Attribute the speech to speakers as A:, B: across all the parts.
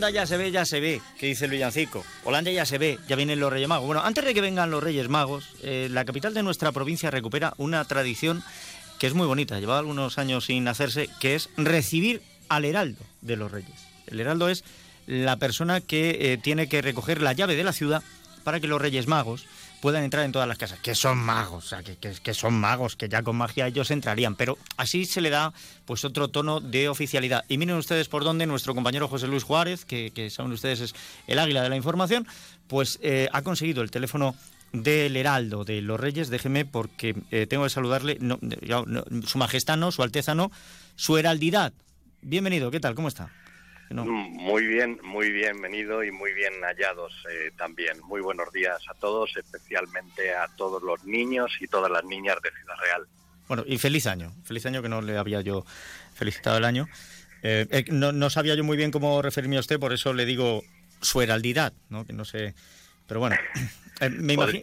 A: Holanda ya se ve, ya se ve, que dice el villancico. Holanda ya se ve, ya vienen los Reyes Magos. Bueno, antes de que vengan los Reyes Magos, eh, la capital de nuestra provincia recupera una tradición que es muy bonita, lleva algunos años sin hacerse, que es recibir al heraldo de los Reyes. El heraldo es la persona que eh, tiene que recoger la llave de la ciudad para que los Reyes Magos puedan entrar en todas las casas, que son magos, que, son magos, que ya con magia ellos entrarían, pero así se le da pues otro tono de oficialidad. Y miren ustedes por dónde nuestro compañero José Luis Juárez, que, que saben ustedes es el águila de la información, pues eh, ha conseguido el teléfono del Heraldo de los Reyes, déjeme porque eh, tengo que saludarle, su majestad no, su alteza no, su heraldidad. Bienvenido, ¿qué tal? ¿Cómo está?
B: Muy bien, muy bienvenido y muy bien hallados eh, también. Muy buenos días a todos, especialmente a todos los niños y todas las niñas de Ciudad Real.
A: Bueno, y feliz año, feliz año que no le había yo felicitado el año. Eh, eh, no, sabía yo muy bien cómo referirme a usted, por eso le digo su heraldidad, ¿no? Que no sé, pero bueno, me imagino...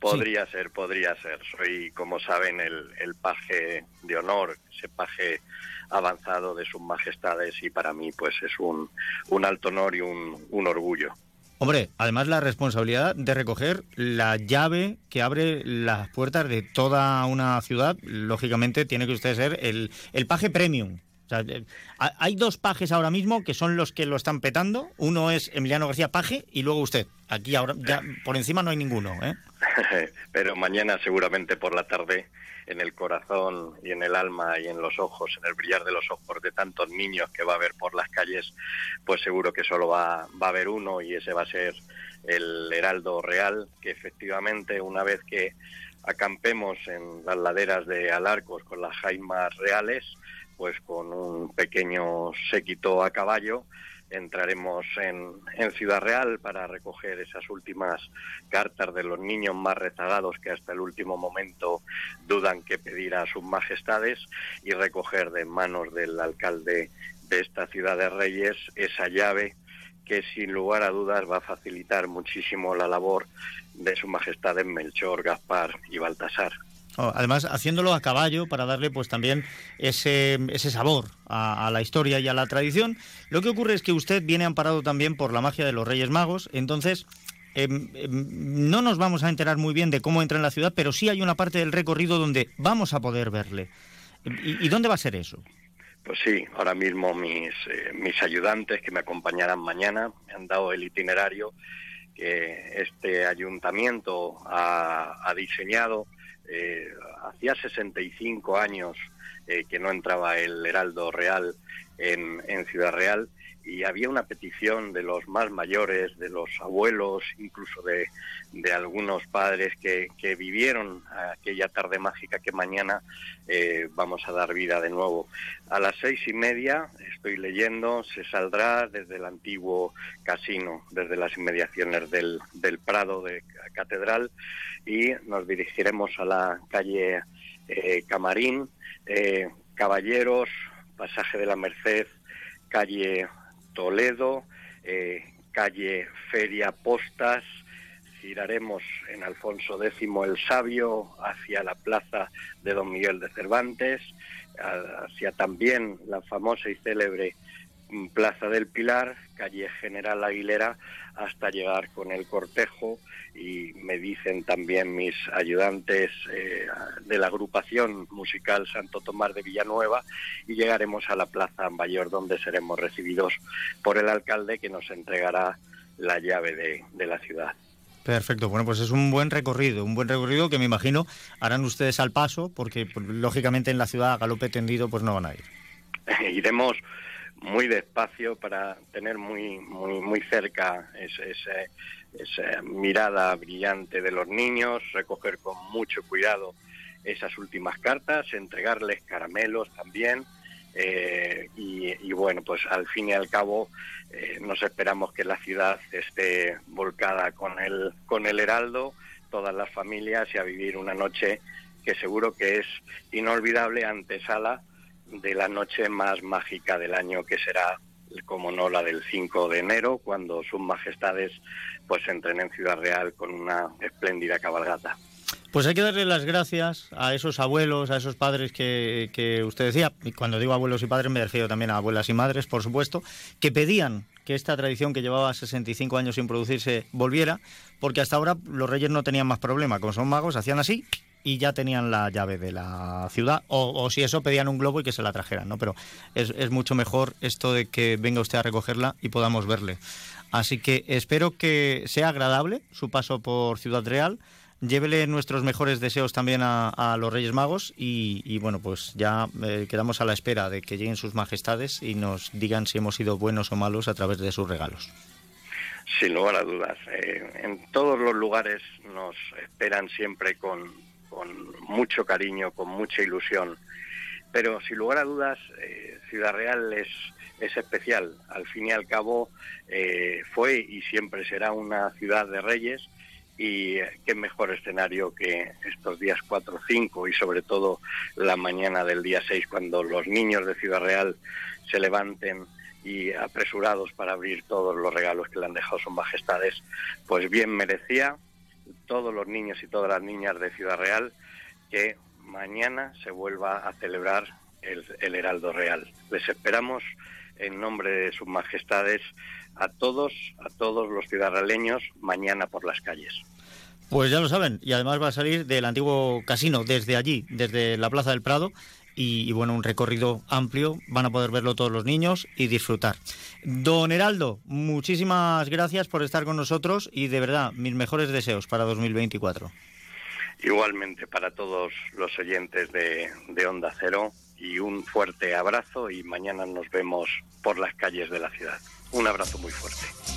B: podría ser, podría ser. Soy, como saben, el, el paje de honor, ese paje avanzado de sus majestades y para mí pues es un, un alto honor y un, un orgullo.
A: Hombre, además la responsabilidad de recoger la llave que abre las puertas de toda una ciudad, lógicamente tiene que usted ser el, el paje premium. Eh, hay dos pajes ahora mismo que son los que lo están petando. Uno es Emiliano García Paje y luego usted. Aquí ahora ya por encima no hay ninguno. ¿eh?
B: Pero mañana seguramente por la tarde en el corazón y en el alma y en los ojos, en el brillar de los ojos de tantos niños que va a haber por las calles, pues seguro que solo va, va a haber uno y ese va a ser el Heraldo Real, que efectivamente una vez que acampemos en las laderas de Alarcos con las jaimas reales, pues con un pequeño séquito a caballo, entraremos en, en, Ciudad Real para recoger esas últimas cartas de los niños más rezagados que hasta el último momento dudan que pedir a sus majestades y recoger de manos del alcalde de esta ciudad de Reyes esa llave que sin lugar a dudas va a facilitar muchísimo la labor de sus majestades Melchor, Gaspar y Baltasar.
A: Además, haciéndolo a caballo para darle pues también ese, ese sabor a, la historia y a la tradición. Lo que ocurre es que usted viene amparado también por la magia de los Reyes Magos, entonces em, no nos vamos a enterar muy bien de cómo entra en la ciudad, pero sí hay una parte del recorrido donde vamos a poder verle. ¿Y, dónde va a ser eso?
B: Pues sí, ahora mismo mis, eh, mis ayudantes que me acompañarán mañana me han dado el itinerario que este ayuntamiento ha diseñado eh, hacía 65 años eh, que no entraba el Heraldo Real en, Ciudad Real y había una petición de los más mayores, de los abuelos, incluso de, algunos padres que, vivieron aquella tarde mágica que mañana eh, vamos a dar vida de nuevo. A las seis y media, estoy leyendo, se saldrá desde el antiguo casino, desde las inmediaciones del, del Prado de Catedral y nos dirigiremos a la calle eh, Camarín, eh, Caballeros, Pasaje de la Merced, calle Toledo, eh, calle Feria Postas, giraremos en Alfonso X el Sabio hacia la plaza de Don Miguel de Cervantes, hacia también la famosa y célebre Plaza del Pilar, calle General Aguilera, hasta llegar con el cortejo y me dicen también mis ayudantes eh, de la agrupación musical Santo Tomás de Villanueva y llegaremos a la Plaza Mayor donde seremos recibidos por el alcalde que nos entregará la llave de, de la ciudad.
A: Perfecto, bueno, pues es un buen recorrido, un buen recorrido que me imagino harán ustedes al paso, porque pues, lógicamente en la ciudad a galope tendido pues no van a ir.
B: Iremos muy despacio para tener muy muy muy cerca ese, esa mirada brillante de los niños, recoger con mucho cuidado esas últimas cartas, entregarles caramelos también. Eh, y, bueno, pues al fin y al cabo eh, nos esperamos que la ciudad esté volcada con el, con el heraldo, todas las familias y a vivir una noche que seguro que es inolvidable antesala de la noche más mágica del año que será como no la del 5 de enero, cuando sus majestades pues entren en Ciudad Real con una espléndida cabalgata.
A: Pues hay que darle las gracias a esos abuelos, a esos padres que, que usted decía, y cuando digo abuelos y padres me refiero también a abuelas y madres, por supuesto, que pedían que esta tradición que llevaba 65 años sin producirse volviera, porque hasta ahora los reyes no tenían más problema, con son magos hacían así y ya tenían la llave de la ciudad, o, si eso pedían un globo y que se la trajeran, ¿no? Pero es, mucho mejor esto de que venga usted a recogerla y podamos verle. Así que espero que sea agradable su paso por Ciudad Real llévele nuestros mejores deseos también a, los Reyes Magos y, bueno, pues ya eh, quedamos a la espera de que lleguen sus majestades y nos digan si hemos sido buenos o malos a través de sus regalos.
B: Sin lugar a dudas. Eh, en todos los lugares nos esperan siempre con, mucho cariño, con mucha ilusión. Pero sin lugar a dudas, eh, Ciudad Real es, es especial. Al fin y al cabo, fue y siempre será una ciudad de reyes y qué mejor escenario que estos días 4 5 y sobre todo la mañana del día 6 cuando los niños de Ciudad Real se levanten y apresurados para abrir todos los regalos que le han dejado sus majestades, pues bien merecía todos los niños y todas las niñas de Ciudad Real que mañana se vuelva a celebrar el, el Heraldo Real. Les esperamos en nombre de sus majestades a todos, a todos los ciudadanos mañana por las calles.
A: Pues ya lo saben, y además va a salir del antiguo casino, desde allí, desde la Plaza del Prado, y, bueno, un recorrido amplio, van a poder verlo todos los niños y disfrutar. Don Heraldo, muchísimas gracias por estar con nosotros y de verdad, mis mejores deseos para 2024.
B: Igualmente para todos los oyentes de, de Onda Cero y un fuerte abrazo y mañana nos vemos por las calles de la ciudad. Un abrazo muy fuerte.